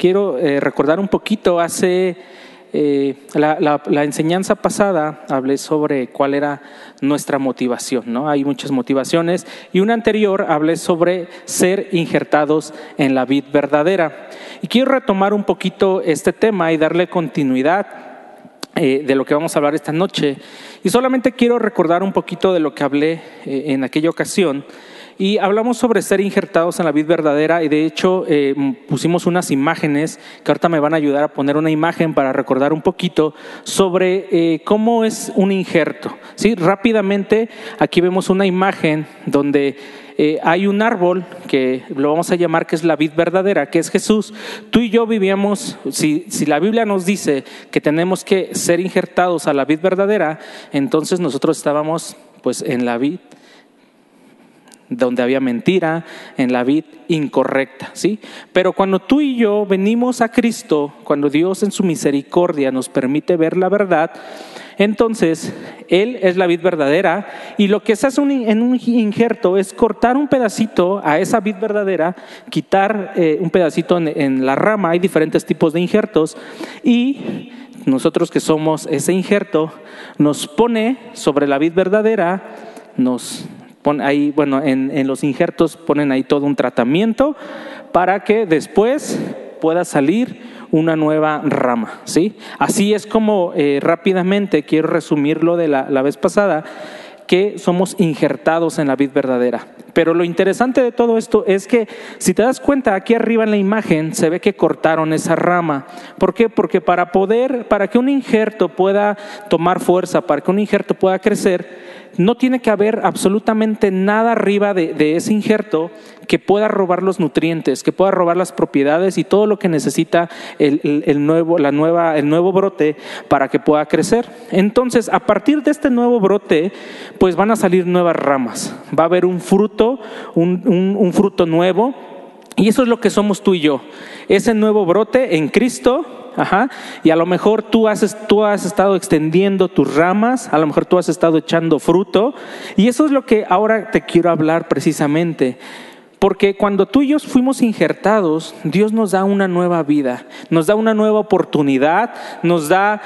quiero eh, recordar un poquito, hace eh, la, enseñanza pasada hablé sobre cuál era nuestra motivación, ¿no? Hay muchas motivaciones y una anterior hablé sobre ser injertados en la vid verdadera. Y quiero retomar un poquito este tema y darle continuidad eh, de lo que vamos a hablar esta noche. Y solamente quiero recordar un poquito de lo que hablé en aquella ocasión y hablamos sobre ser injertados en la vid verdadera y de hecho eh, pusimos unas imágenes que ahorita me van a ayudar a poner una imagen para recordar un poquito sobre eh, cómo es un injerto. ¿sí? Rápidamente aquí vemos una imagen donde eh, hay un árbol que lo vamos a llamar que es la vid verdadera, que es Jesús. Tú y yo vivíamos, si, si la Biblia nos dice que tenemos que ser injertados a la vid verdadera, entonces nosotros estábamos pues en la vid donde había mentira, en la vid incorrecta, ¿sí? Pero cuando tú y yo venimos a Cristo, cuando Dios en su misericordia nos permite ver la verdad, entonces Él es la vid verdadera y lo que se hace en un injerto es cortar un pedacito a esa vid verdadera, quitar eh, un pedacito en, en la rama, hay diferentes tipos de injertos y nosotros que somos ese injerto, nos pone sobre la vid verdadera, nos ahí, bueno, en, los injertos ponen ahí todo un tratamiento para que después pueda salir una nueva rama, ¿sí? Así es como eh, rápidamente quiero resumirlo de la, la vez pasada que somos injertados en la vid verdadera. Pero lo interesante de todo esto es que si te das cuenta aquí arriba en la imagen se ve que cortaron esa rama. ¿Por qué? Porque para poder, para que un injerto pueda tomar fuerza, para que un injerto pueda crecer, no tiene que haber absolutamente nada arriba de, ese injerto que pueda robar los nutrientes, que pueda robar las propiedades y todo lo que necesita el, nuevo, la nueva, el nuevo brote para que pueda crecer. Entonces, a partir de este nuevo brote, pues van a salir nuevas ramas. Va a haber un fruto, un fruto nuevo. Y eso es lo que somos tú y yo. Ese nuevo brote en Cristo Ajá. Y a lo mejor tú has, tú has estado extendiendo tus ramas, a lo mejor tú has estado echando fruto. Y eso es lo que ahora te quiero hablar precisamente. Porque cuando tú y yo fuimos injertados, Dios nos da una nueva vida, nos da una nueva oportunidad, nos da,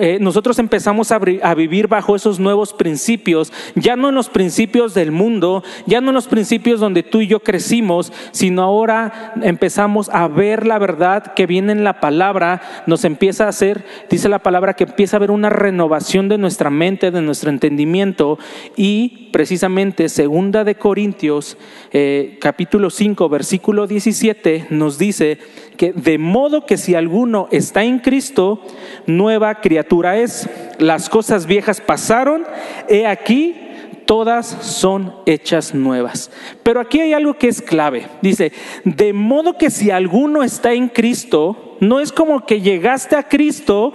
eh, nosotros empezamos a, vivir bajo esos nuevos principios, ya no en los principios del mundo, ya no en los principios donde tú y yo crecimos, sino ahora empezamos a ver la verdad que viene en la palabra, nos empieza a hacer, dice la palabra, que empieza a haber una renovación de nuestra mente, de nuestro entendimiento y precisamente segunda de Corintios, eh, capítulo 5, versículo 17, nos dice que de modo que si alguno está en Cristo, nueva criatura es. Las cosas viejas pasaron, he aquí, todas son hechas nuevas. Pero aquí hay algo que es clave. Dice, de modo que si alguno está en Cristo, no es como que llegaste a Cristo,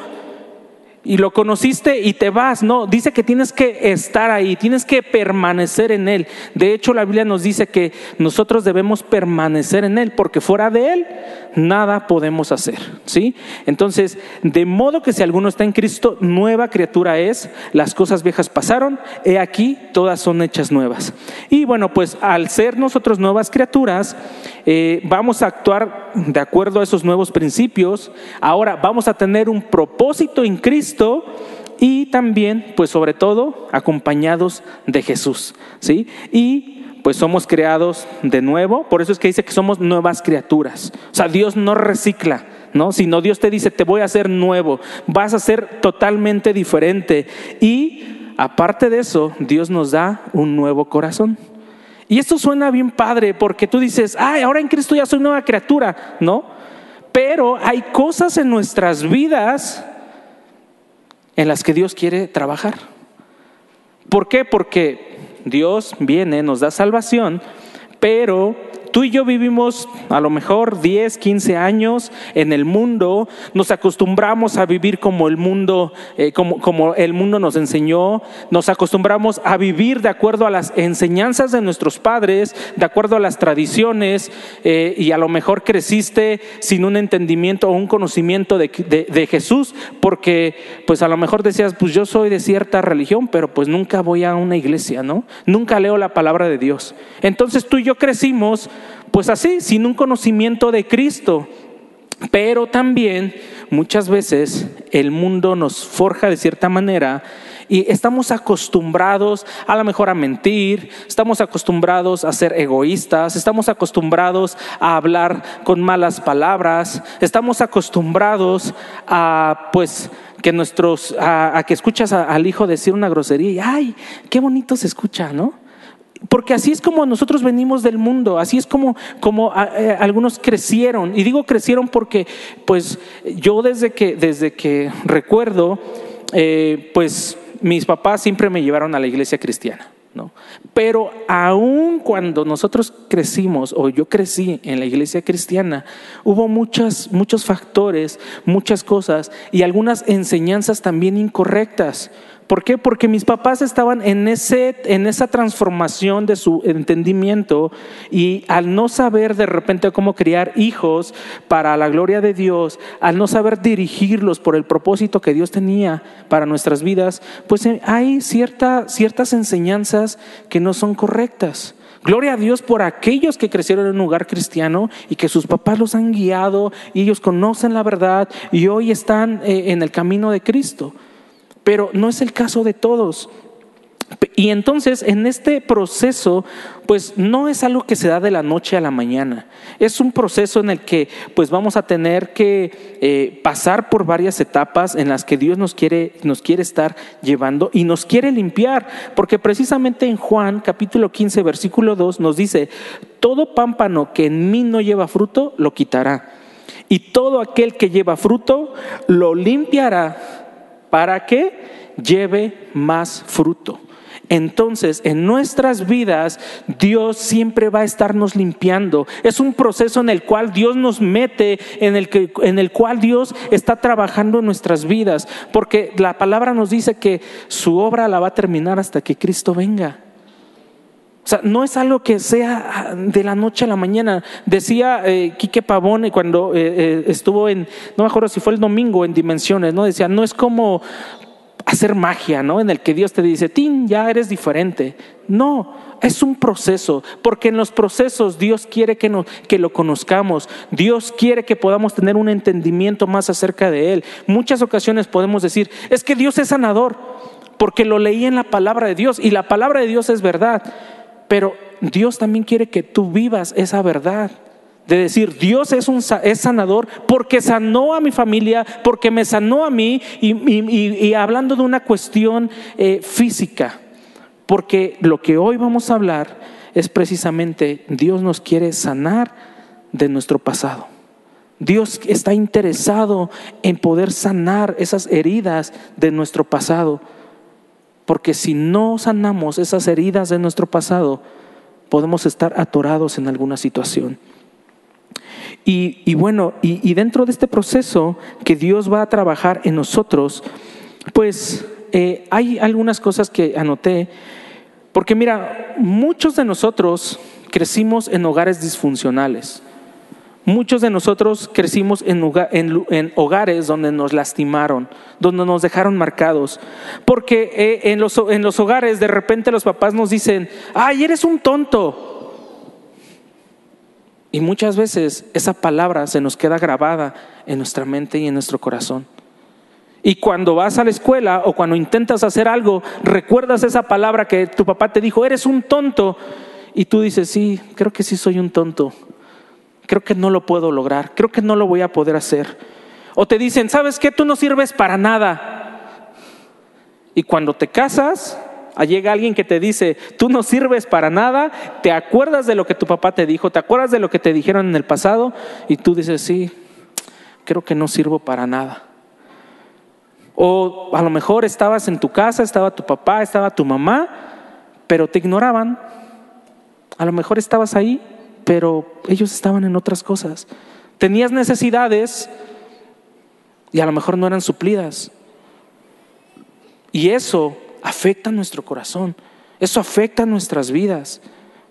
y lo conociste y te vas. No, dice que tienes que estar ahí, tienes que permanecer en Él. De hecho, la Biblia nos dice que nosotros debemos permanecer en Él, porque fuera de Él nada podemos hacer. ¿sí? Entonces, de modo que si alguno está en Cristo, nueva criatura es, las cosas viejas pasaron, he aquí, todas son hechas nuevas. Y bueno, pues al ser nosotros nuevas criaturas, eh, vamos a actuar de acuerdo a esos nuevos principios. Ahora vamos a tener un propósito en Cristo y también, pues sobre todo, acompañados de Jesús, ¿sí? Y pues somos creados de nuevo, por eso es que dice que somos nuevas criaturas. O sea, Dios no recicla, ¿no? Sino Dios te dice, te voy a hacer nuevo, vas a ser totalmente diferente. Y aparte de eso, Dios nos da un nuevo corazón. Y esto suena bien padre porque tú dices, ay, ahora en Cristo ya soy nueva criatura, ¿no? Pero hay cosas en nuestras vidas en las que Dios quiere trabajar. ¿Por qué? Porque Dios viene, nos da salvación, pero Tú y yo vivimos a lo mejor 10, 15 años en el mundo, nos acostumbramos a vivir como el mundo, eh, como, como, el mundo nos enseñó, nos acostumbramos a vivir de acuerdo a las enseñanzas de nuestros padres, de acuerdo a las tradiciones, eh, y a lo mejor creciste sin un entendimiento o un conocimiento de, de Jesús, porque pues a lo mejor decías, pues yo soy de cierta religión, pero pues nunca voy a una iglesia, ¿no? Nunca leo la palabra de Dios. Entonces tú y yo crecimos pues así, sin un conocimiento de Cristo. Pero también muchas veces el mundo nos forja de cierta manera y estamos acostumbrados a lo mejor a mentir, estamos acostumbrados a ser egoístas, estamos acostumbrados a hablar con malas palabras, estamos acostumbrados a pues que nuestros a, que escuchas al hijo decir una grosería y ay, qué bonito se escucha, ¿no? Porque así es como nosotros venimos del mundo, así es como, como eh, algunos crecieron. Y digo crecieron porque, pues, yo desde que, desde que recuerdo, eh, pues, mis papás siempre me llevaron a la iglesia cristiana. ¿no? Pero aún cuando nosotros crecimos, o yo crecí en la iglesia cristiana, hubo muchas, muchos factores, muchas cosas y algunas enseñanzas también incorrectas. ¿Por qué? Porque mis papás estaban en, ese, en esa transformación de su entendimiento y al no saber de repente cómo criar hijos para la gloria de Dios, al no saber dirigirlos por el propósito que Dios tenía para nuestras vidas, pues eh, hay cierta, ciertas enseñanzas que no son correctas. Gloria a Dios por aquellos que crecieron en un lugar cristiano y que sus papás los han guiado y ellos conocen la verdad y hoy están eh, en el camino de Cristo pero no es el caso de todos. Y entonces en este proceso, pues no es algo que se da de la noche a la mañana. Es un proceso en el que pues vamos a tener que eh, pasar por varias etapas en las que Dios nos quiere, nos quiere estar llevando y nos quiere limpiar. Porque precisamente en Juan capítulo 15 versículo 2 nos dice, todo pámpano que en mí no lleva fruto, lo quitará. Y todo aquel que lleva fruto, lo limpiará para que lleve más fruto. Entonces, en nuestras vidas, Dios siempre va a estarnos limpiando. Es un proceso en el cual Dios nos mete, en el, que, en el cual Dios está trabajando en nuestras vidas, porque la palabra nos dice que su obra la va a terminar hasta que Cristo venga. O sea, no es algo que sea de la noche a la mañana. Decía eh, Quique Pavone cuando eh, eh, estuvo en, no me acuerdo si fue el domingo en Dimensiones, ¿no? Decía, no es como hacer magia, ¿no? En el que Dios te dice, Tin, ya eres diferente. No, es un proceso, porque en los procesos Dios quiere que, que lo conozcamos, Dios quiere que podamos tener un entendimiento más acerca de Él. Muchas ocasiones podemos decir, es que Dios es sanador, porque lo leí en la palabra de Dios y la palabra de Dios es verdad. Pero Dios también quiere que tú vivas esa verdad. De decir, Dios es, un, es sanador porque sanó a mi familia, porque me sanó a mí y, hablando de una cuestión eh, física. Porque lo que hoy vamos a hablar es precisamente Dios nos quiere sanar de nuestro pasado. Dios está interesado en poder sanar esas heridas de nuestro pasado porque si no sanamos esas heridas de nuestro pasado, podemos estar atorados en alguna situación. Y, bueno, y, dentro de este proceso que Dios va a trabajar en nosotros, pues eh, hay algunas cosas que anoté, porque mira, muchos de nosotros crecimos en hogares disfuncionales. Muchos de nosotros crecimos en, hogares donde nos lastimaron, donde nos dejaron marcados. Porque eh, en, los, en los hogares de repente los papás nos dicen, ay, eres un tonto. Y muchas veces esa palabra se nos queda grabada en nuestra mente y en nuestro corazón. Y cuando vas a la escuela o cuando intentas hacer algo, recuerdas esa palabra que tu papá te dijo, eres un tonto. Y tú dices, sí, creo que sí soy un tonto creo que no lo puedo lograr, creo que no lo voy a poder hacer. O te dicen, ¿sabes qué? Tú no sirves para nada. Y cuando te casas, llega alguien que te dice, tú no sirves para nada, te acuerdas de lo que tu papá te dijo, te acuerdas de lo que te dijeron en el pasado y tú dices, sí, creo que no sirvo para nada. O a lo mejor estabas en tu casa, estaba tu papá, estaba tu mamá, pero te ignoraban. A lo mejor estabas ahí pero ellos estaban en otras cosas. Tenías necesidades y a lo mejor no eran suplidas. Y eso afecta nuestro corazón, eso afecta nuestras vidas,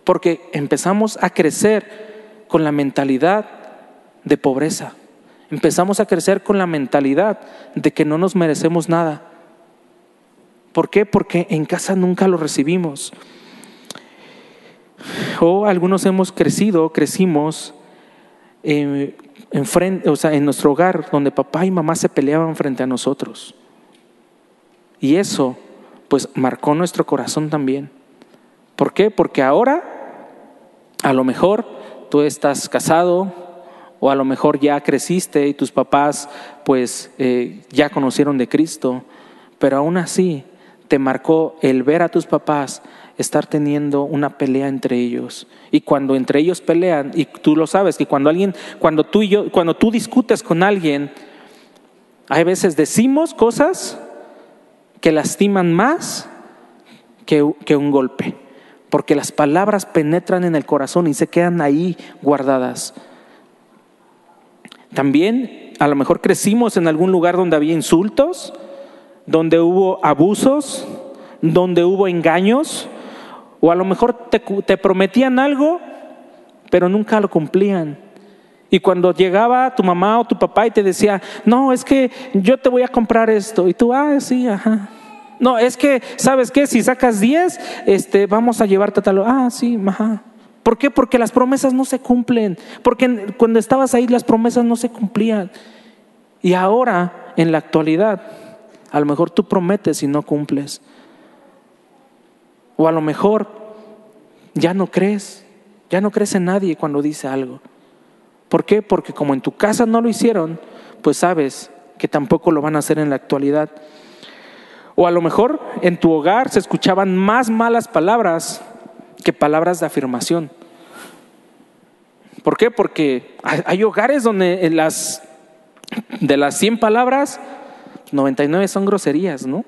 porque empezamos a crecer con la mentalidad de pobreza, empezamos a crecer con la mentalidad de que no nos merecemos nada. ¿Por qué? Porque en casa nunca lo recibimos. O algunos hemos crecido, crecimos eh, en, frente, o sea, en nuestro hogar donde papá y mamá se peleaban frente a nosotros. Y eso, pues, marcó nuestro corazón también. ¿Por qué? Porque ahora, a lo mejor, tú estás casado o a lo mejor ya creciste y tus papás, pues, eh, ya conocieron de Cristo, pero aún así te marcó el ver a tus papás estar teniendo una pelea entre ellos. Y cuando entre ellos pelean, y tú lo sabes, que cuando alguien, cuando tú y yo, cuando tú discutes con alguien, hay veces decimos cosas que lastiman más que, que un golpe, porque las palabras penetran en el corazón y se quedan ahí guardadas. También a lo mejor crecimos en algún lugar donde había insultos, donde hubo abusos, donde hubo engaños, o a lo mejor te, prometían algo, pero nunca lo cumplían. Y cuando llegaba tu mamá o tu papá y te decía, no, es que yo te voy a comprar esto. Y tú, ah, sí, ajá. No, es que, ¿sabes qué? Si sacas 10, este, vamos a llevarte tal. Ah, sí, ajá. ¿Por qué? Porque las promesas no se cumplen. Porque cuando estabas ahí las promesas no se cumplían. Y ahora, en la actualidad, a lo mejor tú prometes y no cumples. O a lo mejor ya no crees, ya no crees en nadie cuando dice algo. ¿Por qué? Porque como en tu casa no lo hicieron, pues sabes que tampoco lo van a hacer en la actualidad. O a lo mejor en tu hogar se escuchaban más malas palabras que palabras de afirmación. ¿Por qué? Porque hay hogares donde en las, de las 100 palabras, 99 son groserías, ¿no?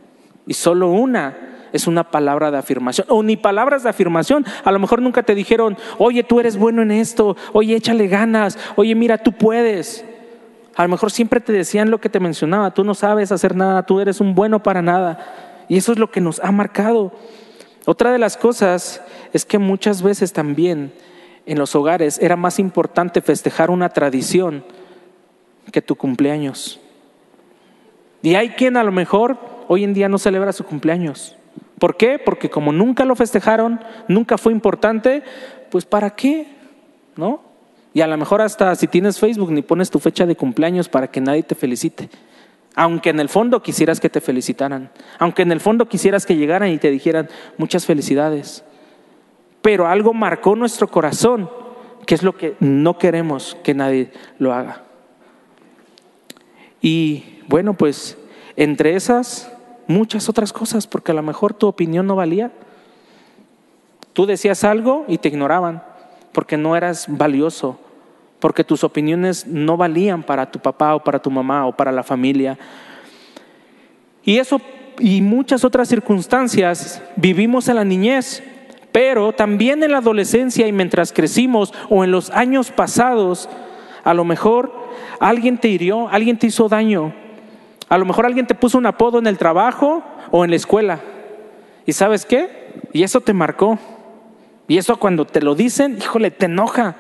Y solo una es una palabra de afirmación. O ni palabras de afirmación. A lo mejor nunca te dijeron, oye, tú eres bueno en esto, oye, échale ganas, oye, mira, tú puedes. A lo mejor siempre te decían lo que te mencionaba, tú no sabes hacer nada, tú eres un bueno para nada. Y eso es lo que nos ha marcado. Otra de las cosas es que muchas veces también en los hogares era más importante festejar una tradición que tu cumpleaños. Y hay quien a lo mejor hoy en día no celebra su cumpleaños. ¿Por qué? Porque como nunca lo festejaron, nunca fue importante, pues ¿para qué? ¿No? Y a lo mejor hasta si tienes Facebook ni pones tu fecha de cumpleaños para que nadie te felicite. Aunque en el fondo quisieras que te felicitaran. Aunque en el fondo quisieras que llegaran y te dijeran muchas felicidades. Pero algo marcó nuestro corazón, que es lo que no queremos que nadie lo haga. Y bueno, pues entre esas muchas otras cosas, porque a lo mejor tu opinión no valía. Tú decías algo y te ignoraban, porque no eras valioso, porque tus opiniones no valían para tu papá o para tu mamá o para la familia. Y eso y muchas otras circunstancias vivimos en la niñez, pero también en la adolescencia y mientras crecimos o en los años pasados, a lo mejor alguien te hirió, alguien te hizo daño, a lo mejor alguien te puso un apodo en el trabajo o en la escuela. ¿Y sabes qué? Y eso te marcó. Y eso cuando te lo dicen, híjole, te enoja.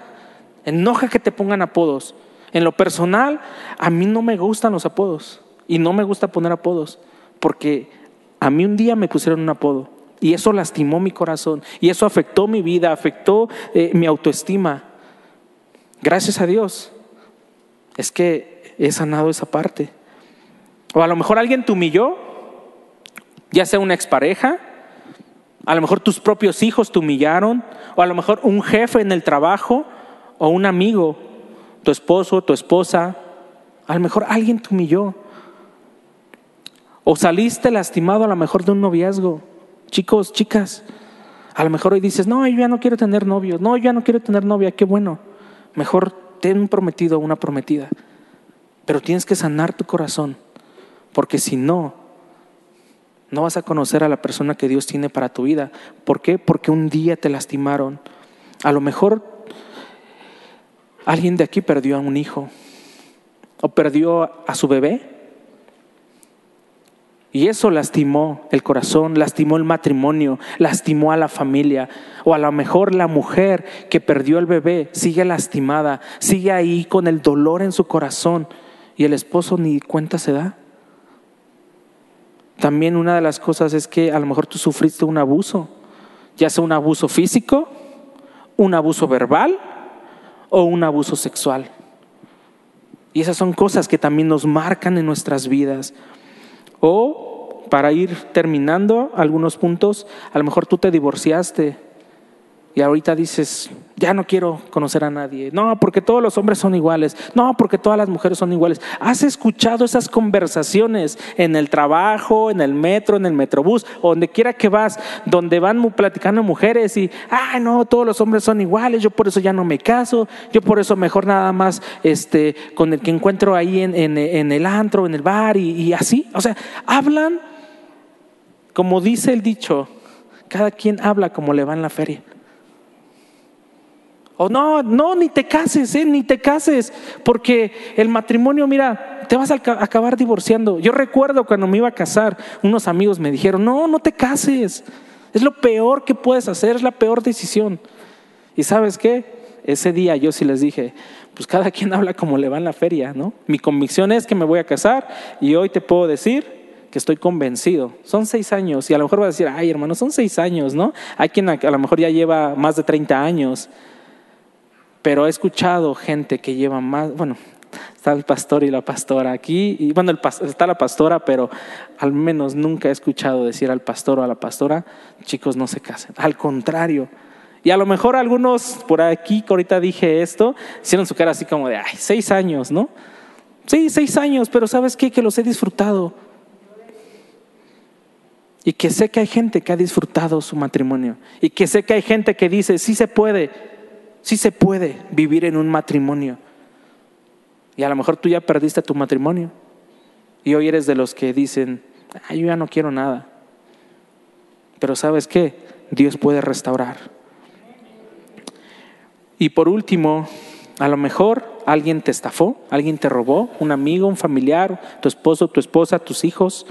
Enoja que te pongan apodos. En lo personal, a mí no me gustan los apodos. Y no me gusta poner apodos. Porque a mí un día me pusieron un apodo. Y eso lastimó mi corazón. Y eso afectó mi vida, afectó eh, mi autoestima. Gracias a Dios. Es que he sanado esa parte. O a lo mejor alguien te humilló, ya sea una expareja, a lo mejor tus propios hijos te humillaron, o a lo mejor un jefe en el trabajo, o un amigo, tu esposo, tu esposa, a lo mejor alguien te humilló. O saliste lastimado a lo mejor de un noviazgo. Chicos, chicas, a lo mejor hoy dices, no, yo ya no quiero tener novio, no, yo ya no quiero tener novia, qué bueno. Mejor ten un prometido o una prometida. Pero tienes que sanar tu corazón porque si no, no vas a conocer a la persona que Dios tiene para tu vida. ¿Por qué? Porque un día te lastimaron. A lo mejor alguien de aquí perdió a un hijo o perdió a su bebé. Y eso lastimó el corazón, lastimó el matrimonio, lastimó a la familia. O a lo mejor la mujer que perdió el bebé sigue lastimada, sigue ahí con el dolor en su corazón y el esposo ni cuenta se da. También una de las cosas es que a lo mejor tú sufriste un abuso, ya sea un abuso físico, un abuso verbal o un abuso sexual. Y esas son cosas que también nos marcan en nuestras vidas. O, para ir terminando algunos puntos, a lo mejor tú te divorciaste y ahorita dices, ya no quiero conocer a nadie. No, porque todos los hombres son iguales. No, porque todas las mujeres son iguales. ¿Has escuchado esas conversaciones en el trabajo, en el metro, en el metrobús, donde quiera que vas, donde van platicando mujeres y, ay, no, todos los hombres son iguales, yo por eso ya no me caso, yo por eso mejor nada más este, con el que encuentro ahí en, en, el antro, en el bar y así? O sea, hablan, como dice el dicho, cada quien habla como le va en la feria. O no, no, ni te cases, ¿eh? ni te cases, porque el matrimonio, mira, te vas a acabar divorciando. Yo recuerdo cuando me iba a casar, unos amigos me dijeron, no, no te cases, es lo peor que puedes hacer, es la peor decisión. Y sabes qué, ese día yo sí les dije, pues cada quien habla como le va en la feria, ¿no? Mi convicción es que me voy a casar y hoy te puedo decir que estoy convencido. Son seis años y a lo mejor vas a decir, ay hermano, son seis años, ¿no? Hay quien a, lo mejor ya lleva más de 30 años pero he escuchado gente que lleva más, bueno, está el pastor y la pastora aquí, y bueno, está la pastora, pero al menos nunca he escuchado decir al pastor o a la pastora, chicos, no se casen. Al contrario. Y a lo mejor algunos por aquí, que ahorita dije esto, hicieron su cara así como de, ay, seis años, ¿no? Sí, seis años, pero ¿sabes qué? Que los he disfrutado. Y que sé que hay gente que ha disfrutado su matrimonio. Y que sé que hay gente que dice, sí se puede Sí se puede vivir en un matrimonio. Y a lo mejor tú ya perdiste tu matrimonio. Y hoy eres de los que dicen, yo ya no quiero nada. Pero sabes qué? Dios puede restaurar. Y por último, a lo mejor alguien te estafó, alguien te robó, un amigo, un familiar, tu esposo, tu esposa, tus hijos.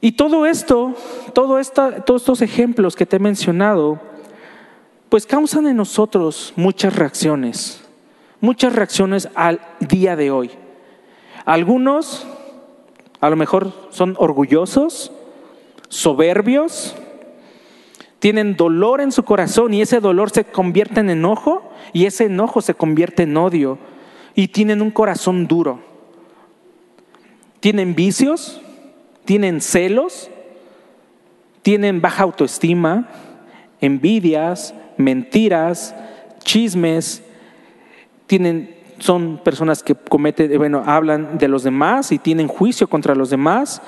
Y todo esto, todo todos estos ejemplos que te he mencionado, pues causan en nosotros muchas reacciones, muchas reacciones al día de hoy. Algunos a lo mejor son orgullosos, soberbios, tienen dolor en su corazón y ese dolor se convierte en enojo y ese enojo se convierte en odio y tienen un corazón duro. Tienen vicios, tienen celos, tienen baja autoestima, envidias, mentiras, chismes, tienen, son personas que cometen, bueno, hablan de los demás y tienen juicio contra los demás,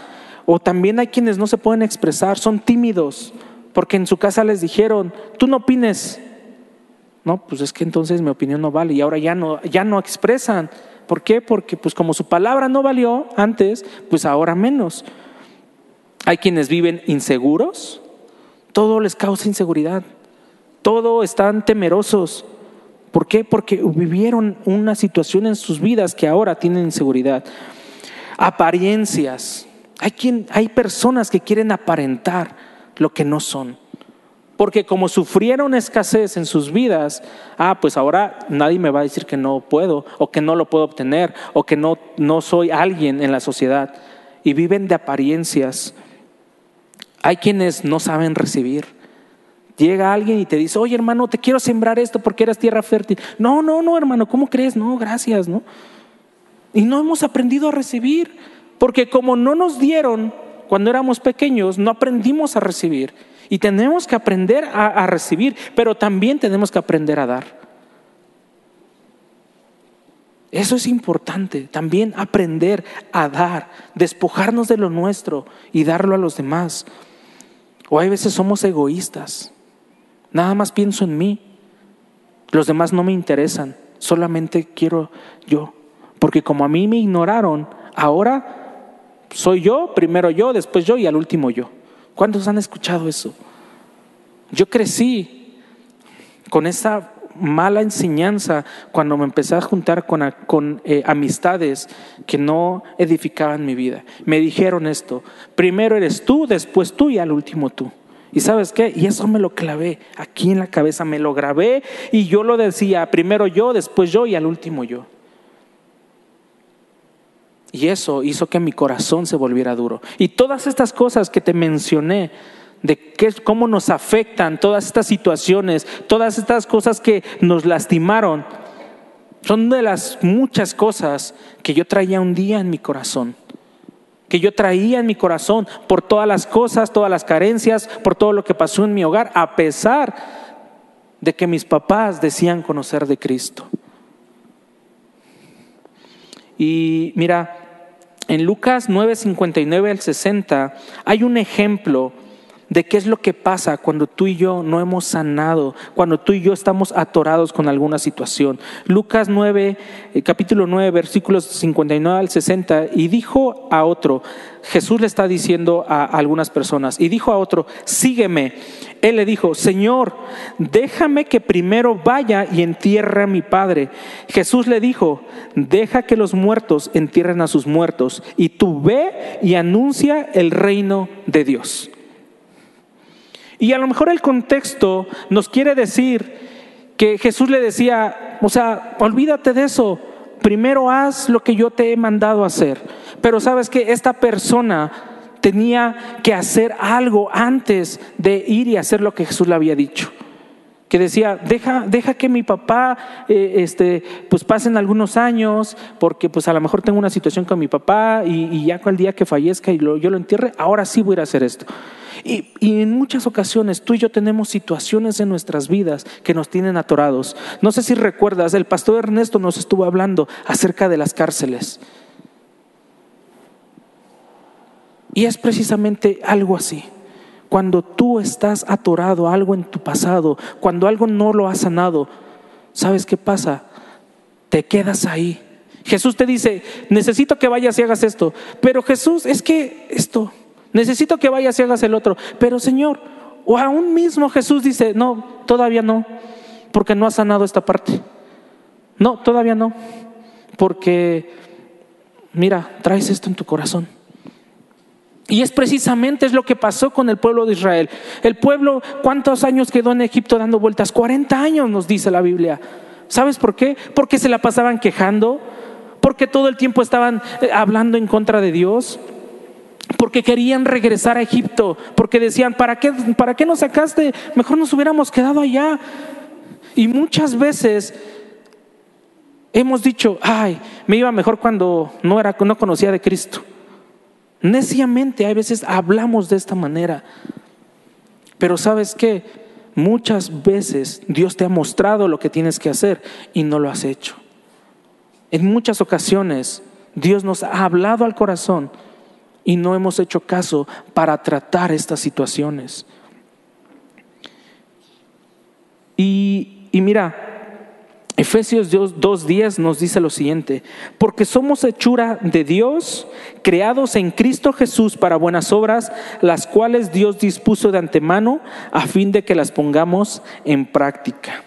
o también hay quienes no se pueden expresar, son tímidos, porque en su casa les dijeron, tú no opines. No, pues es que entonces mi opinión no vale y ahora ya no, ya no expresan. ¿Por qué? Porque pues como su palabra no valió antes, pues ahora menos. Hay quienes viven inseguros, todo les causa inseguridad todo están temerosos. ¿Por qué? Porque vivieron una situación en sus vidas que ahora tienen inseguridad. Apariencias. Hay, quien, hay personas que quieren aparentar lo que no son. Porque como sufrieron escasez en sus vidas, ah, pues ahora nadie me va a decir que no puedo, o que no lo puedo obtener, o que no, no soy alguien en la sociedad. Y viven de apariencias. Hay quienes no saben recibir. Llega alguien y te dice, oye hermano, te quiero sembrar esto porque eras tierra fértil. No, no, no, hermano, ¿cómo crees? No, gracias, ¿no? Y no hemos aprendido a recibir, porque como no nos dieron cuando éramos pequeños, no aprendimos a recibir. Y tenemos que aprender a, recibir, pero también tenemos que aprender a dar. Eso es importante, también aprender a dar, despojarnos de lo nuestro y darlo a los demás. O hay veces somos egoístas. Nada más pienso en mí. Los demás no me interesan. Solamente quiero yo. Porque como a mí me ignoraron, ahora soy yo, primero yo, después yo y al último yo. ¿Cuántos han escuchado eso? Yo crecí con esa mala enseñanza cuando me empecé a juntar con, eh, amistades que no edificaban mi vida. Me dijeron esto, primero eres tú, después tú y al último tú. ¿Y sabes qué? Y eso me lo clavé aquí en la cabeza, me lo grabé y yo lo decía, primero yo, después yo y al último yo. Y eso hizo que mi corazón se volviera duro. Y todas estas cosas que te mencioné, de qué, cómo nos afectan todas estas situaciones, todas estas cosas que nos lastimaron, Son de las muchas cosas que yo traía un día en mi corazón que yo traía en mi corazón por todas las cosas, todas las carencias, por todo lo que pasó en mi hogar, a pesar de que mis papás decían conocer de Cristo. Y mira, en Lucas 9, 59 al 60 hay un ejemplo de qué es lo que pasa cuando tú y yo no hemos sanado, cuando tú y yo estamos atorados con alguna situación. Lucas 9, eh, capítulo 9, versículos 59 al 60, y dijo a otro, Jesús le está diciendo a algunas personas, y dijo a otro, sígueme. Él le dijo, Señor, déjame que primero vaya y entierre a mi padre. Jesús le dijo, deja que los muertos entierren a sus muertos, y tú ve y anuncia el reino de Dios. Y a lo mejor el contexto nos quiere decir que Jesús le decía, o sea, olvídate de eso, primero haz lo que yo te he mandado hacer. Pero sabes que esta persona tenía que hacer algo antes de ir y hacer lo que Jesús le había dicho. Que decía, deja, deja que mi papá, eh, este, pues pasen algunos años, porque pues a lo mejor tengo una situación con mi papá y, ya con el día que fallezca y yo lo entierre, ahora sí voy a hacer esto. Y, en muchas ocasiones tú y yo tenemos situaciones en nuestras vidas que nos tienen atorados. No sé si recuerdas, el pastor Ernesto nos estuvo hablando acerca de las cárceles. Y es precisamente algo así. Cuando tú estás atorado a algo en tu pasado, cuando algo no lo ha sanado, ¿sabes qué pasa? Te quedas ahí. Jesús te dice, necesito que vayas y hagas esto. Pero Jesús, es que esto, Necesito que vayas y hagas el otro. Pero Señor, o aún mismo Jesús dice, no, todavía no, porque no ha sanado esta parte. No, todavía no, porque mira, traes esto en tu corazón. Y es precisamente es lo que pasó con el pueblo de Israel. El pueblo, ¿cuántos años quedó en Egipto dando vueltas? 40 años nos dice la Biblia. ¿Sabes por qué? Porque se la pasaban quejando, porque todo el tiempo estaban eh, hablando en contra de Dios porque querían regresar a Egipto, porque decían, ¿para qué, ¿para qué nos sacaste? Mejor nos hubiéramos quedado allá. Y muchas veces hemos dicho, ay, me iba mejor cuando no, era, no conocía de Cristo. Neciamente, a veces hablamos de esta manera. Pero sabes qué? Muchas veces Dios te ha mostrado lo que tienes que hacer y no lo has hecho. En muchas ocasiones Dios nos ha hablado al corazón y no hemos hecho caso para tratar estas situaciones. Y, mira, Efesios 2.10 nos dice lo siguiente, porque somos hechura de Dios, creados en Cristo Jesús para buenas obras, las cuales Dios dispuso de antemano a fin de que las pongamos en práctica.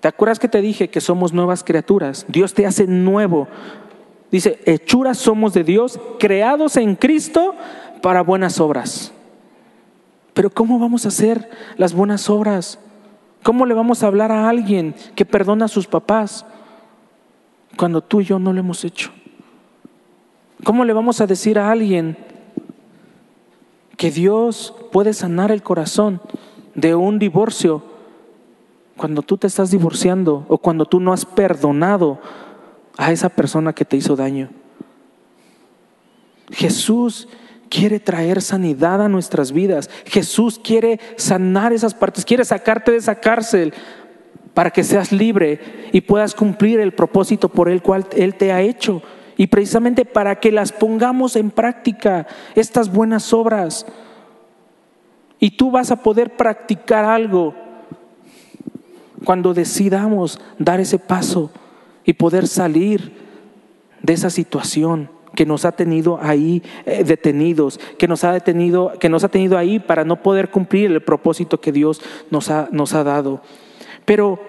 ¿Te acuerdas que te dije que somos nuevas criaturas? Dios te hace nuevo Dice, hechuras somos de Dios, creados en Cristo para buenas obras. Pero ¿cómo vamos a hacer las buenas obras? ¿Cómo le vamos a hablar a alguien que perdona a sus papás cuando tú y yo no lo hemos hecho? ¿Cómo le vamos a decir a alguien que Dios puede sanar el corazón de un divorcio cuando tú te estás divorciando o cuando tú no has perdonado a esa persona que te hizo daño. Jesús quiere traer sanidad a nuestras vidas. Jesús quiere sanar esas partes, quiere sacarte de esa cárcel para que seas libre y puedas cumplir el propósito por el cual Él te ha hecho. Y precisamente para que las pongamos en práctica, estas buenas obras. Y tú vas a poder practicar algo cuando decidamos dar ese paso y poder salir de esa situación que nos ha tenido ahí eh, detenidos, que nos ha detenido, que nos ha tenido ahí para no poder cumplir el propósito que Dios nos ha, nos ha dado. Pero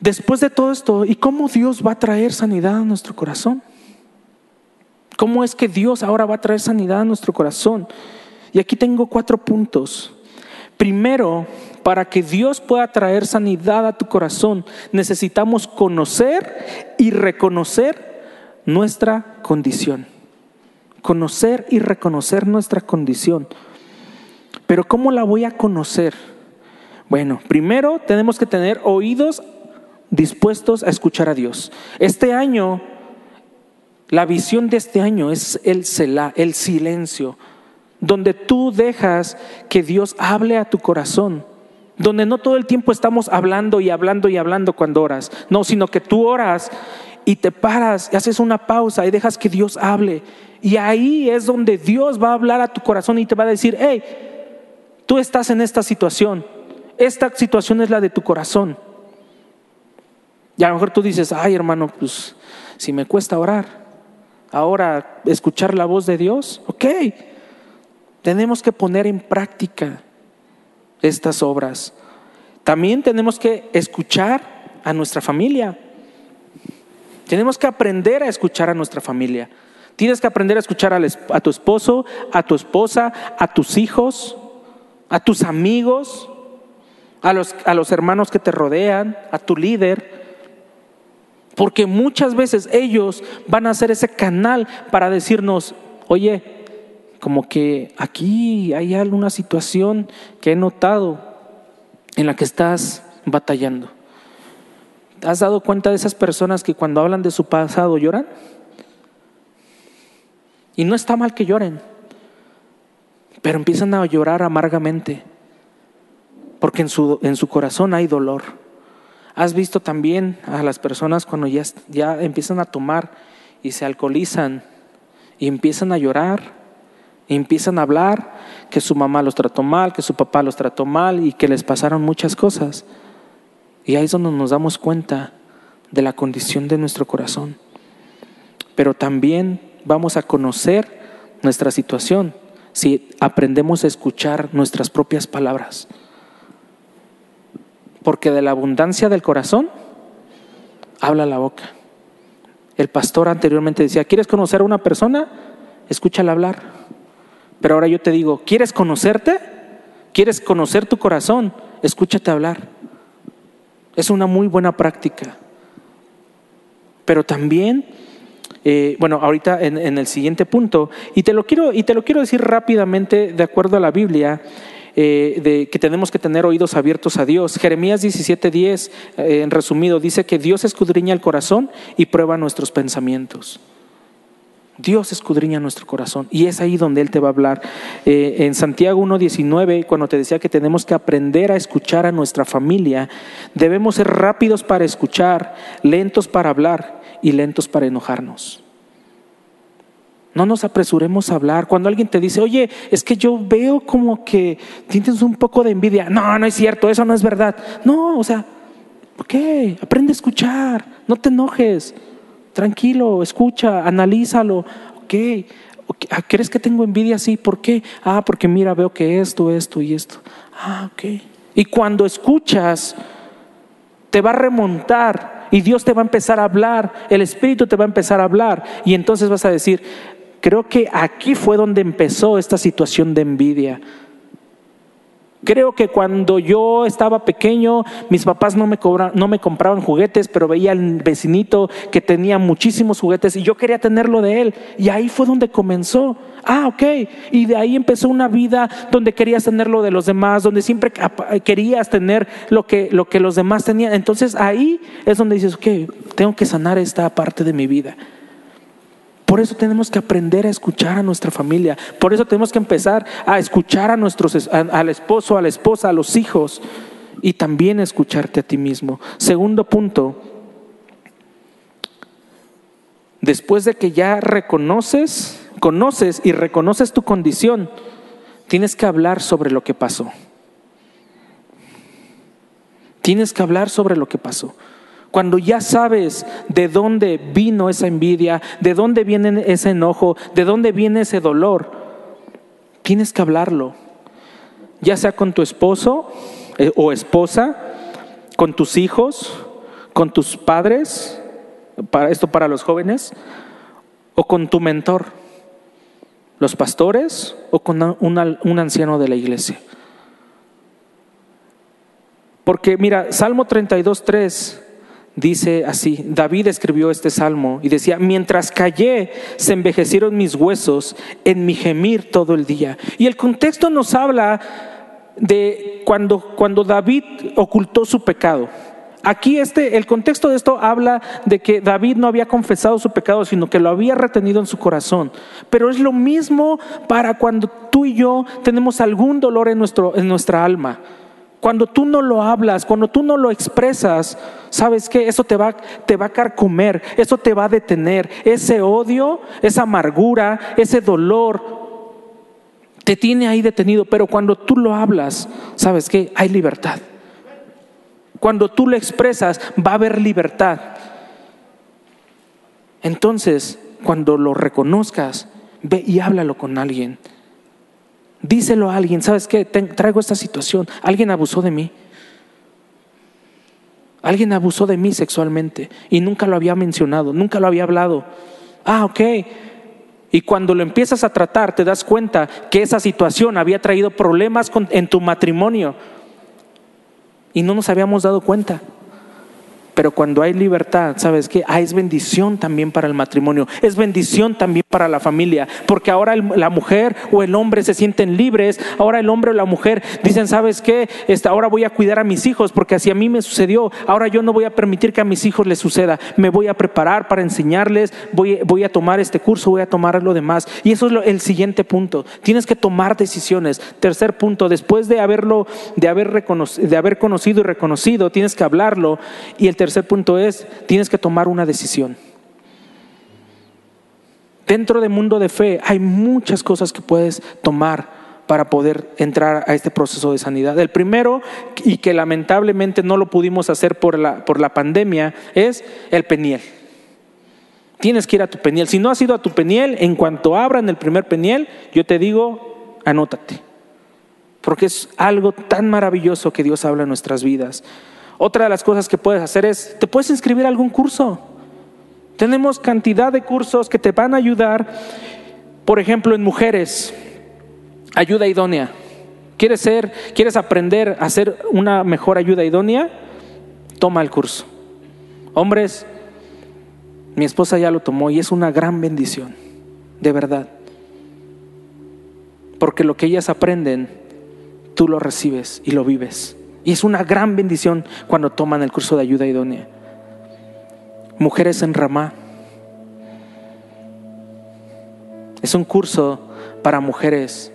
después de todo esto, ¿y cómo Dios va a traer sanidad a nuestro corazón? ¿Cómo es que Dios ahora va a traer sanidad a nuestro corazón? Y aquí tengo cuatro puntos. Primero, para que Dios pueda traer sanidad a tu corazón, necesitamos conocer y reconocer nuestra condición. Conocer y reconocer nuestra condición. Pero ¿cómo la voy a conocer? Bueno, primero tenemos que tener oídos dispuestos a escuchar a Dios. Este año, la visión de este año es el Selah, el silencio, donde tú dejas que Dios hable a tu corazón, donde no todo el tiempo estamos hablando y hablando y hablando cuando oras, no, sino que tú oras y te paras y haces una pausa y dejas que Dios hable. Y ahí es donde Dios va a hablar a tu corazón y te va a decir, hey, tú estás en esta situación, esta situación es la de tu corazón. Y a lo mejor tú dices, ay hermano, pues si me cuesta orar, ahora escuchar la voz de Dios, ok, tenemos que poner en práctica estas obras. También tenemos que escuchar a nuestra familia. Tenemos que aprender a escuchar a nuestra familia. Tienes que aprender a escuchar a tu esposo, a tu esposa, a tus hijos, a tus amigos, a los, a los hermanos que te rodean, a tu líder. Porque muchas veces ellos van a ser ese canal para decirnos, oye, como que aquí hay alguna situación que he notado en la que estás batallando. ¿Te has dado cuenta de esas personas que cuando hablan de su pasado lloran? Y no está mal que lloren, pero empiezan a llorar amargamente, porque en su, en su corazón hay dolor. Has visto también a las personas cuando ya, ya empiezan a tomar y se alcoholizan y empiezan a llorar, empiezan a hablar que su mamá los trató mal, que su papá los trató mal y que les pasaron muchas cosas. Y ahí es donde nos damos cuenta de la condición de nuestro corazón. Pero también vamos a conocer nuestra situación si aprendemos a escuchar nuestras propias palabras. Porque de la abundancia del corazón habla la boca. El pastor anteriormente decía, ¿quieres conocer a una persona? Escúchala hablar. Pero ahora yo te digo, ¿quieres conocerte? ¿Quieres conocer tu corazón? Escúchate hablar. Es una muy buena práctica. Pero también eh, bueno, ahorita en, el siguiente punto, y te, lo quiero, y te lo quiero decir rápidamente de acuerdo a la Biblia, eh, de que tenemos que tener oídos abiertos a Dios. Jeremías 17:10, eh, en resumido, dice que Dios escudriña el corazón y prueba nuestros pensamientos. Dios escudriña nuestro corazón y es ahí donde Él te va a hablar. en Santiago 1.19, cuando te decía que tenemos que aprender a escuchar a nuestra familia, debemos ser rápidos para escuchar, lentos para hablar y lentos para enojarnos. No nos apresuremos a hablar. Cuando alguien te dice, oye, es que yo veo como que tienes un poco de envidia. No, no es cierto, eso no es verdad. No, o sea, ¿por qué? Aprende a escuchar, no te enojes. Tranquilo, escucha, analízalo. Ok, ah, ¿crees que tengo envidia? Sí, ¿por qué? Ah, porque mira, veo que esto, esto y esto. Ah, ok. Y cuando escuchas, te va a remontar y Dios te va a empezar a hablar, el Espíritu te va a empezar a hablar y entonces vas a decir, creo que aquí fue donde empezó esta situación de envidia. Creo que cuando yo estaba pequeño, mis papás no me, no me compraban juguetes, pero veía al vecinito que tenía muchísimos juguetes y yo quería tenerlo de él. Y ahí fue donde comenzó. Ah, ok. Y de ahí empezó una vida donde querías tener lo de los demás, donde siempre querías tener lo que, lo que los demás tenían. Entonces ahí es donde dices, ok, tengo que sanar esta parte de mi vida. Por eso tenemos que aprender a escuchar a nuestra familia. Por eso tenemos que empezar a escuchar a nuestros, al esposo, a la esposa, a los hijos y también escucharte a ti mismo. Segundo punto, después de que ya reconoces, conoces y reconoces tu condición, tienes que hablar sobre lo que pasó. Tienes que hablar sobre lo que pasó. Cuando ya sabes de dónde vino esa envidia, de dónde viene ese enojo, de dónde viene ese dolor, tienes que hablarlo. Ya sea con tu esposo eh, o esposa, con tus hijos, con tus padres, esto para los jóvenes, o con tu mentor, los pastores o con un anciano de la iglesia. Porque mira, Salmo 32, 3 dice así, David escribió este salmo y decía, mientras callé, se envejecieron mis huesos en mi gemir todo el día. Y el contexto nos habla de cuando, cuando David ocultó su pecado. Aquí este, el contexto de esto habla de que David no había confesado su pecado, sino que lo había retenido en su corazón. Pero es lo mismo para cuando tú y yo tenemos algún dolor en, nuestro, en nuestra alma. Cuando tú no lo hablas, cuando tú no lo expresas, ¿sabes qué? Eso te va, te va a carcomer, eso te va a detener. Ese odio, esa amargura, ese dolor, te tiene ahí detenido, pero cuando tú lo hablas, ¿sabes qué? Hay libertad. Cuando tú lo expresas, va a haber libertad. Entonces, cuando lo reconozcas, ve y háblalo con alguien. Díselo a alguien, ¿sabes qué? traigo esta situación. Alguien abusó de mí. Alguien abusó de mí sexualmente y nunca lo había mencionado, nunca lo había hablado. Ah, ok. Y cuando lo empiezas a tratar, te das cuenta que esa situación había traído problemas en tu matrimonio. Y no nos habíamos dado cuenta. Pero cuando hay libertad, ¿sabes qué? Ah, es bendición también para el matrimonio, es bendición también para la familia, porque ahora la mujer o el hombre se sienten libres, ahora el hombre o la mujer dicen, ¿sabes qué? Este, ahora voy a cuidar a mis hijos, porque así a mí me sucedió, ahora yo no voy a permitir que a mis hijos les suceda, me voy a preparar para enseñarles, voy, voy a tomar este curso, voy a tomar lo demás. Y eso es el siguiente punto, tienes que tomar decisiones. Tercer punto, después de haberlo, de haber, de haber conocido y reconocido, tienes que hablarlo. Y el tercer punto es, tienes que tomar una decisión. Dentro del mundo de fe hay muchas cosas que puedes tomar para poder entrar a este proceso de sanidad. El primero, y que lamentablemente no lo pudimos hacer por la, por la pandemia, es el peniel. Tienes que ir a tu peniel. Si no has ido a tu peniel, en cuanto abran el primer peniel, yo te digo, anótate. Porque es algo tan maravilloso que Dios habla en nuestras vidas. Otra de las cosas que puedes hacer es, te puedes inscribir a algún curso. Tenemos cantidad de cursos que te van a ayudar, por ejemplo, en mujeres, ayuda idónea. ¿Quieres ser, quieres aprender a hacer una mejor ayuda idónea? Toma el curso. Hombres, mi esposa ya lo tomó y es una gran bendición, de verdad. Porque lo que ellas aprenden, tú lo recibes y lo vives. Y es una gran bendición cuando toman el curso de ayuda idónea. Mujeres en Ramá. Es un curso para mujeres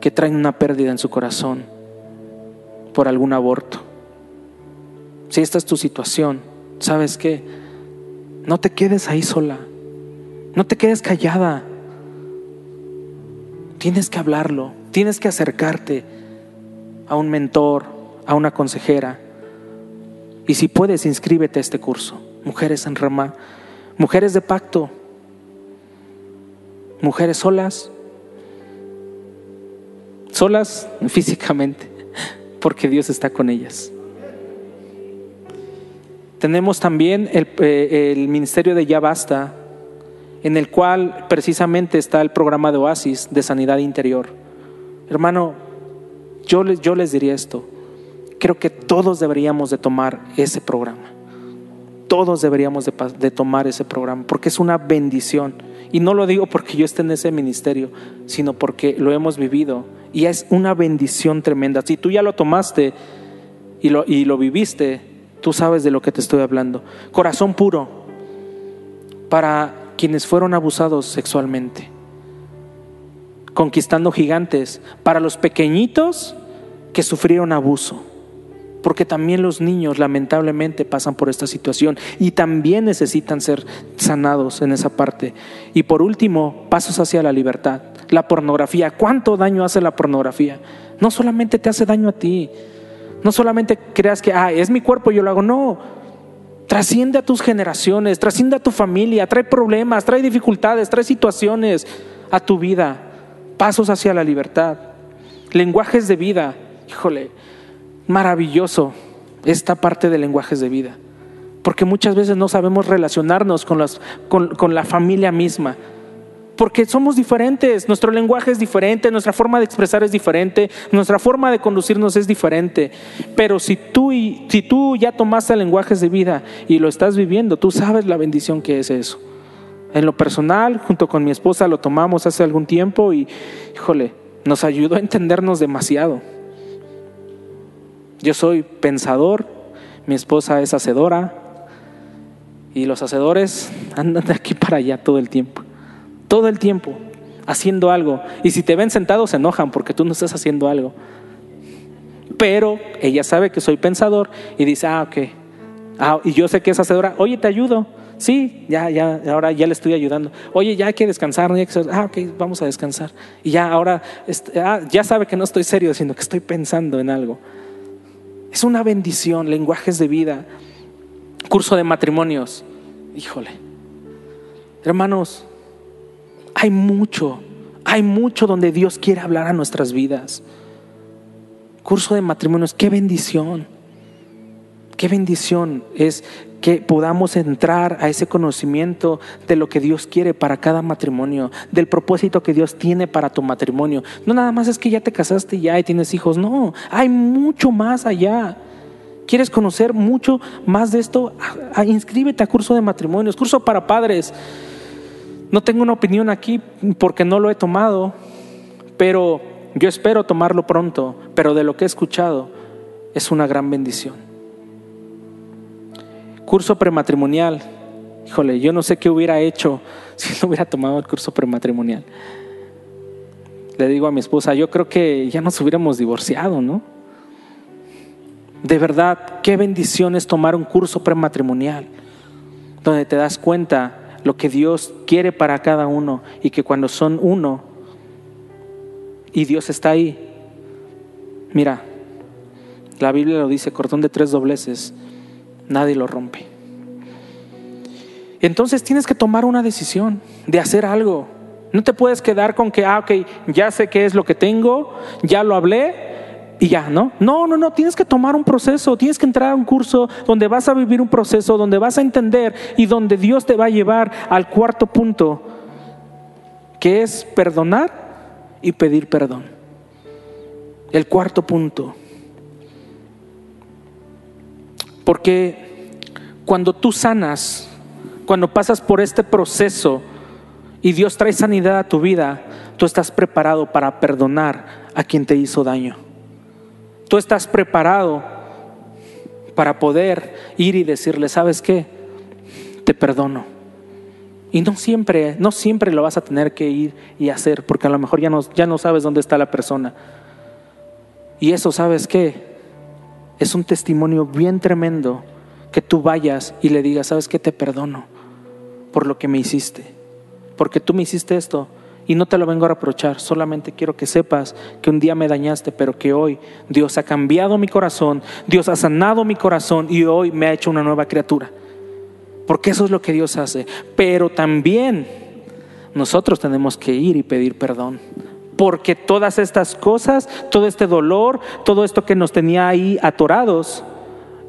que traen una pérdida en su corazón por algún aborto. Si esta es tu situación, ¿sabes qué? No te quedes ahí sola. No te quedes callada. Tienes que hablarlo, tienes que acercarte a un mentor, a una consejera. Y si puedes, inscríbete a este curso. Mujeres en Ramá, mujeres de pacto, mujeres solas, solas físicamente, porque Dios está con ellas. Tenemos también el, eh, el ministerio de Ya Basta, en el cual precisamente está el programa de Oasis de Sanidad Interior. Hermano, yo les, yo les diría esto, creo que todos deberíamos de tomar ese programa. Todos deberíamos de, tomar ese programa porque es una bendición. Y no lo digo porque yo esté en ese ministerio, sino porque lo hemos vivido. Y es una bendición tremenda. Si tú ya lo tomaste y lo, y lo viviste, tú sabes de lo que te estoy hablando. Corazón puro para quienes fueron abusados sexualmente conquistando gigantes, para los pequeñitos que sufrieron abuso. Porque también los niños lamentablemente pasan por esta situación y también necesitan ser sanados en esa parte. Y por último, pasos hacia la libertad. La pornografía. ¿Cuánto daño hace la pornografía? No solamente te hace daño a ti. No solamente creas que, ah, es mi cuerpo, yo lo hago. No. Trasciende a tus generaciones, trasciende a tu familia, trae problemas, trae dificultades, trae situaciones a tu vida pasos hacia la libertad, lenguajes de vida. Híjole, maravilloso esta parte de lenguajes de vida, porque muchas veces no sabemos relacionarnos con, con, la familia misma, porque somos diferentes, nuestro lenguaje es diferente, nuestra forma de expresar es diferente, nuestra forma de conducirnos es diferente. Pero si tú, y, si tú ya tomaste lenguajes de vida y lo estás viviendo, tú sabes la bendición que es eso. En lo personal, junto con mi esposa lo tomamos hace algún tiempo y, híjole, nos ayudó a entendernos demasiado. Yo soy pensador, mi esposa es hacedora y los hacedores andan de aquí para allá todo el tiempo, todo el tiempo, haciendo algo. Y si te ven sentado se enojan porque tú no estás haciendo algo. Pero ella sabe que soy pensador y dice, ah, ok. Ah, y yo sé que es hacedora, oye, te ayudo. Sí, ya, ya, ahora ya le estoy ayudando. Oye, ya hay que descansar, que... Ah, ok, vamos a descansar. Y ya ahora, este, ah, ya sabe que no estoy serio, sino que estoy pensando en algo. Es una bendición, lenguajes de vida, curso de matrimonios. Híjole. Hermanos, hay mucho, hay mucho donde Dios quiere hablar a nuestras vidas. Curso de matrimonios, qué bendición. Qué bendición es que podamos entrar a ese conocimiento de lo que Dios quiere para cada matrimonio, del propósito que Dios tiene para tu matrimonio. No nada más es que ya te casaste ya y tienes hijos, no, hay mucho más allá. ¿Quieres conocer mucho más de esto? inscríbete a curso de matrimonios, curso para padres. No tengo una opinión aquí porque no lo he tomado, pero yo espero tomarlo pronto, pero de lo que he escuchado es una gran bendición. Curso prematrimonial. Híjole, yo no sé qué hubiera hecho si no hubiera tomado el curso prematrimonial. Le digo a mi esposa, yo creo que ya nos hubiéramos divorciado, ¿no? De verdad, qué bendición es tomar un curso prematrimonial, donde te das cuenta lo que Dios quiere para cada uno y que cuando son uno y Dios está ahí, mira, la Biblia lo dice, cordón de tres dobleces, nadie lo rompe. Entonces tienes que tomar una decisión de hacer algo. No te puedes quedar con que, ah, ok, ya sé qué es lo que tengo, ya lo hablé y ya, ¿no? No, no, no, tienes que tomar un proceso, tienes que entrar a un curso donde vas a vivir un proceso, donde vas a entender y donde Dios te va a llevar al cuarto punto, que es perdonar y pedir perdón. El cuarto punto. Porque cuando tú sanas, cuando pasas por este proceso y Dios trae sanidad a tu vida, tú estás preparado para perdonar a quien te hizo daño. Tú estás preparado para poder ir y decirle, ¿sabes qué? Te perdono. Y no siempre, no siempre lo vas a tener que ir y hacer, porque a lo mejor ya no, ya no sabes dónde está la persona. Y eso, ¿sabes qué? Es un testimonio bien tremendo que tú vayas y le digas, ¿sabes qué? Te perdono por lo que me hiciste, porque tú me hiciste esto y no te lo vengo a reprochar, solamente quiero que sepas que un día me dañaste, pero que hoy Dios ha cambiado mi corazón, Dios ha sanado mi corazón y hoy me ha hecho una nueva criatura. Porque eso es lo que Dios hace. Pero también nosotros tenemos que ir y pedir perdón porque todas estas cosas, todo este dolor, todo esto que nos tenía ahí atorados,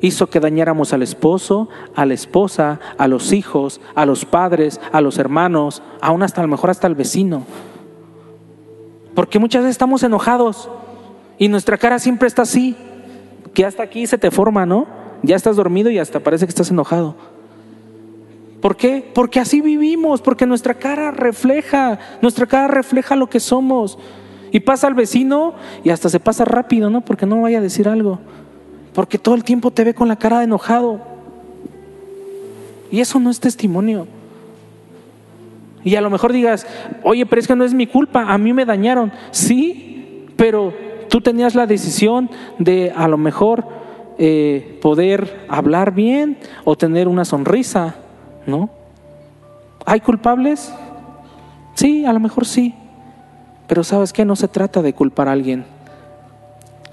hizo que dañáramos al esposo, a la esposa, a los hijos, a los padres, a los hermanos, aún hasta a lo mejor hasta al vecino. Porque muchas veces estamos enojados y nuestra cara siempre está así, que hasta aquí se te forma, ¿no? Ya estás dormido y hasta parece que estás enojado. ¿Por qué? Porque así vivimos, porque nuestra cara refleja, nuestra cara refleja lo que somos. Y pasa al vecino y hasta se pasa rápido, ¿no? Porque no vaya a decir algo. Porque todo el tiempo te ve con la cara de enojado. Y eso no es testimonio. Y a lo mejor digas, oye, pero es que no es mi culpa, a mí me dañaron. Sí, pero tú tenías la decisión de a lo mejor eh, poder hablar bien o tener una sonrisa. ¿No? ¿Hay culpables? Sí, a lo mejor sí. Pero sabes que no se trata de culpar a alguien.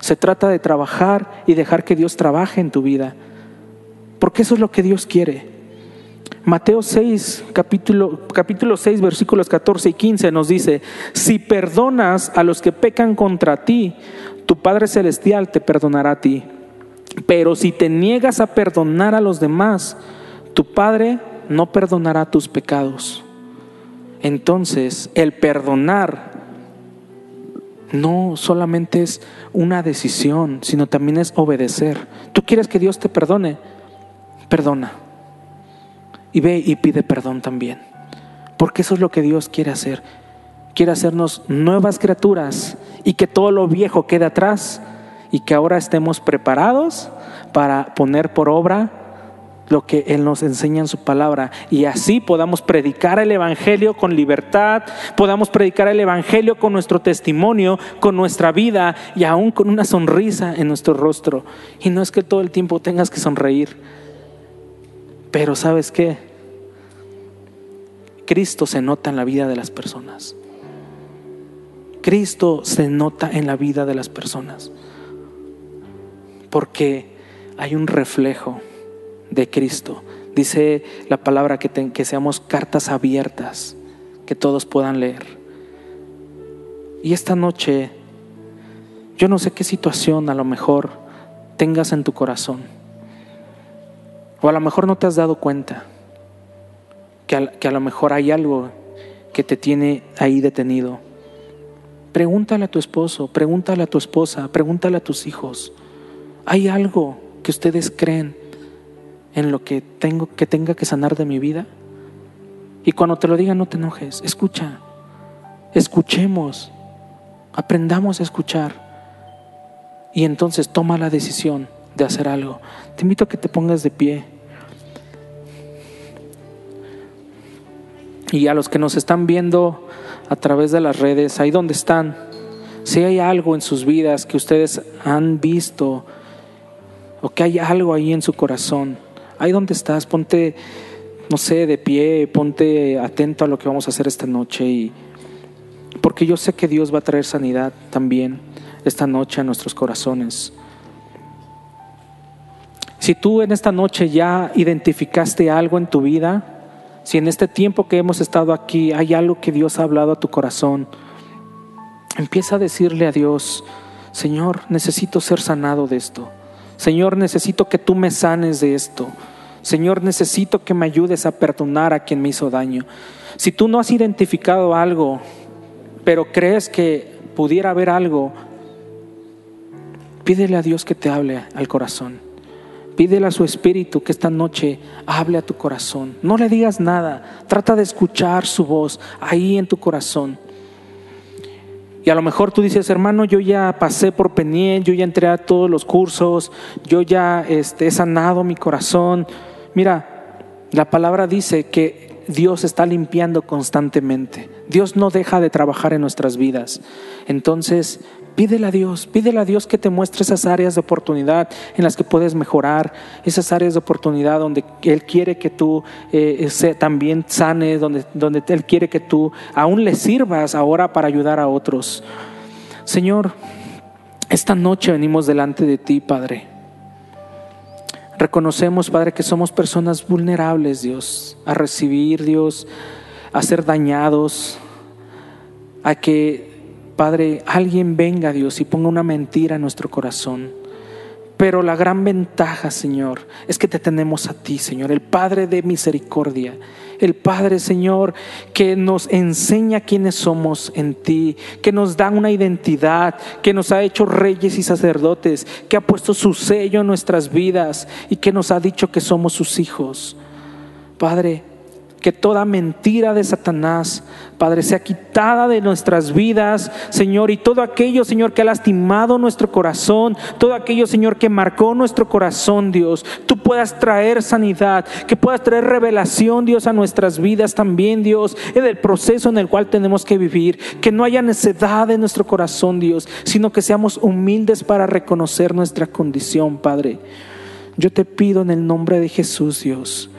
Se trata de trabajar y dejar que Dios trabaje en tu vida. Porque eso es lo que Dios quiere. Mateo 6, capítulo, capítulo 6, versículos 14 y 15 nos dice, si perdonas a los que pecan contra ti, tu Padre Celestial te perdonará a ti. Pero si te niegas a perdonar a los demás, tu Padre no perdonará tus pecados. Entonces, el perdonar no solamente es una decisión, sino también es obedecer. ¿Tú quieres que Dios te perdone? Perdona. Y ve y pide perdón también. Porque eso es lo que Dios quiere hacer. Quiere hacernos nuevas criaturas y que todo lo viejo quede atrás y que ahora estemos preparados para poner por obra lo que Él nos enseña en su palabra y así podamos predicar el Evangelio con libertad, podamos predicar el Evangelio con nuestro testimonio, con nuestra vida y aún con una sonrisa en nuestro rostro. Y no es que todo el tiempo tengas que sonreír, pero ¿sabes qué? Cristo se nota en la vida de las personas. Cristo se nota en la vida de las personas. Porque hay un reflejo de Cristo. Dice la palabra que, que seamos cartas abiertas, que todos puedan leer. Y esta noche, yo no sé qué situación a lo mejor tengas en tu corazón. O a lo mejor no te has dado cuenta que que a lo mejor hay algo que te tiene ahí detenido. Pregúntale a tu esposo, pregúntale a tu esposa, pregúntale a tus hijos. ¿Hay algo que ustedes creen en lo que tengo que tenga que sanar de mi vida? Y cuando te lo diga no te enojes, escucha. Escuchemos. Aprendamos a escuchar. Y entonces toma la decisión de hacer algo. Te invito a que te pongas de pie. Y a los que nos están viendo a través de las redes, ahí donde están, si hay algo en sus vidas que ustedes han visto o que hay algo ahí en su corazón, ahí donde estás, ponte, no sé, de pie, ponte atento a lo que vamos a hacer esta noche y porque yo sé que Dios va a traer sanidad también esta noche a nuestros corazones. Si tú en esta noche ya identificaste algo en tu vida, si en este tiempo que hemos estado aquí hay algo que Dios ha hablado a tu corazón, empieza a decirle a Dios, Señor, necesito ser sanado de esto. Señor, necesito que tú me sanes de esto. Señor, necesito que me ayudes a perdonar a quien me hizo daño. Si tú no has identificado algo, pero crees que pudiera haber algo, pídele a Dios que te hable al corazón. Pídele a su espíritu que esta noche hable a tu corazón. No le digas nada. Trata de escuchar su voz ahí en tu corazón. Y a lo mejor tú dices, hermano, yo ya pasé por Peniel, yo ya entré a todos los cursos, yo ya este, he sanado mi corazón. Mira, la palabra dice que Dios está limpiando constantemente. Dios no deja de trabajar en nuestras vidas. Entonces, Pídele a Dios, pídele a Dios que te muestre esas áreas de oportunidad en las que puedes mejorar, esas áreas de oportunidad donde Él quiere que tú eh, también sanes, donde, donde Él quiere que tú aún le sirvas ahora para ayudar a otros. Señor, esta noche venimos delante de ti, Padre. Reconocemos, Padre, que somos personas vulnerables, Dios, a recibir, Dios, a ser dañados, a que Padre, alguien venga, Dios, y ponga una mentira en nuestro corazón. Pero la gran ventaja, Señor, es que te tenemos a ti, Señor, el Padre de misericordia, el Padre, Señor, que nos enseña quiénes somos en ti, que nos da una identidad, que nos ha hecho reyes y sacerdotes, que ha puesto su sello en nuestras vidas y que nos ha dicho que somos sus hijos. Padre, que toda mentira de Satanás, Padre, sea quitada de nuestras vidas, Señor, y todo aquello, Señor, que ha lastimado nuestro corazón, todo aquello, Señor, que marcó nuestro corazón, Dios, tú puedas traer sanidad, que puedas traer revelación, Dios, a nuestras vidas también, Dios, en el proceso en el cual tenemos que vivir, que no haya necedad en nuestro corazón, Dios, sino que seamos humildes para reconocer nuestra condición, Padre. Yo te pido en el nombre de Jesús, Dios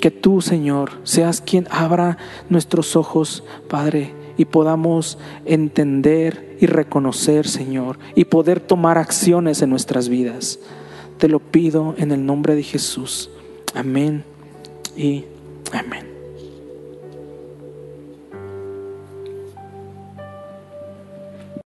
que tú, Señor, seas quien abra nuestros ojos, Padre, y podamos entender y reconocer, Señor, y poder tomar acciones en nuestras vidas. Te lo pido en el nombre de Jesús. Amén y amén.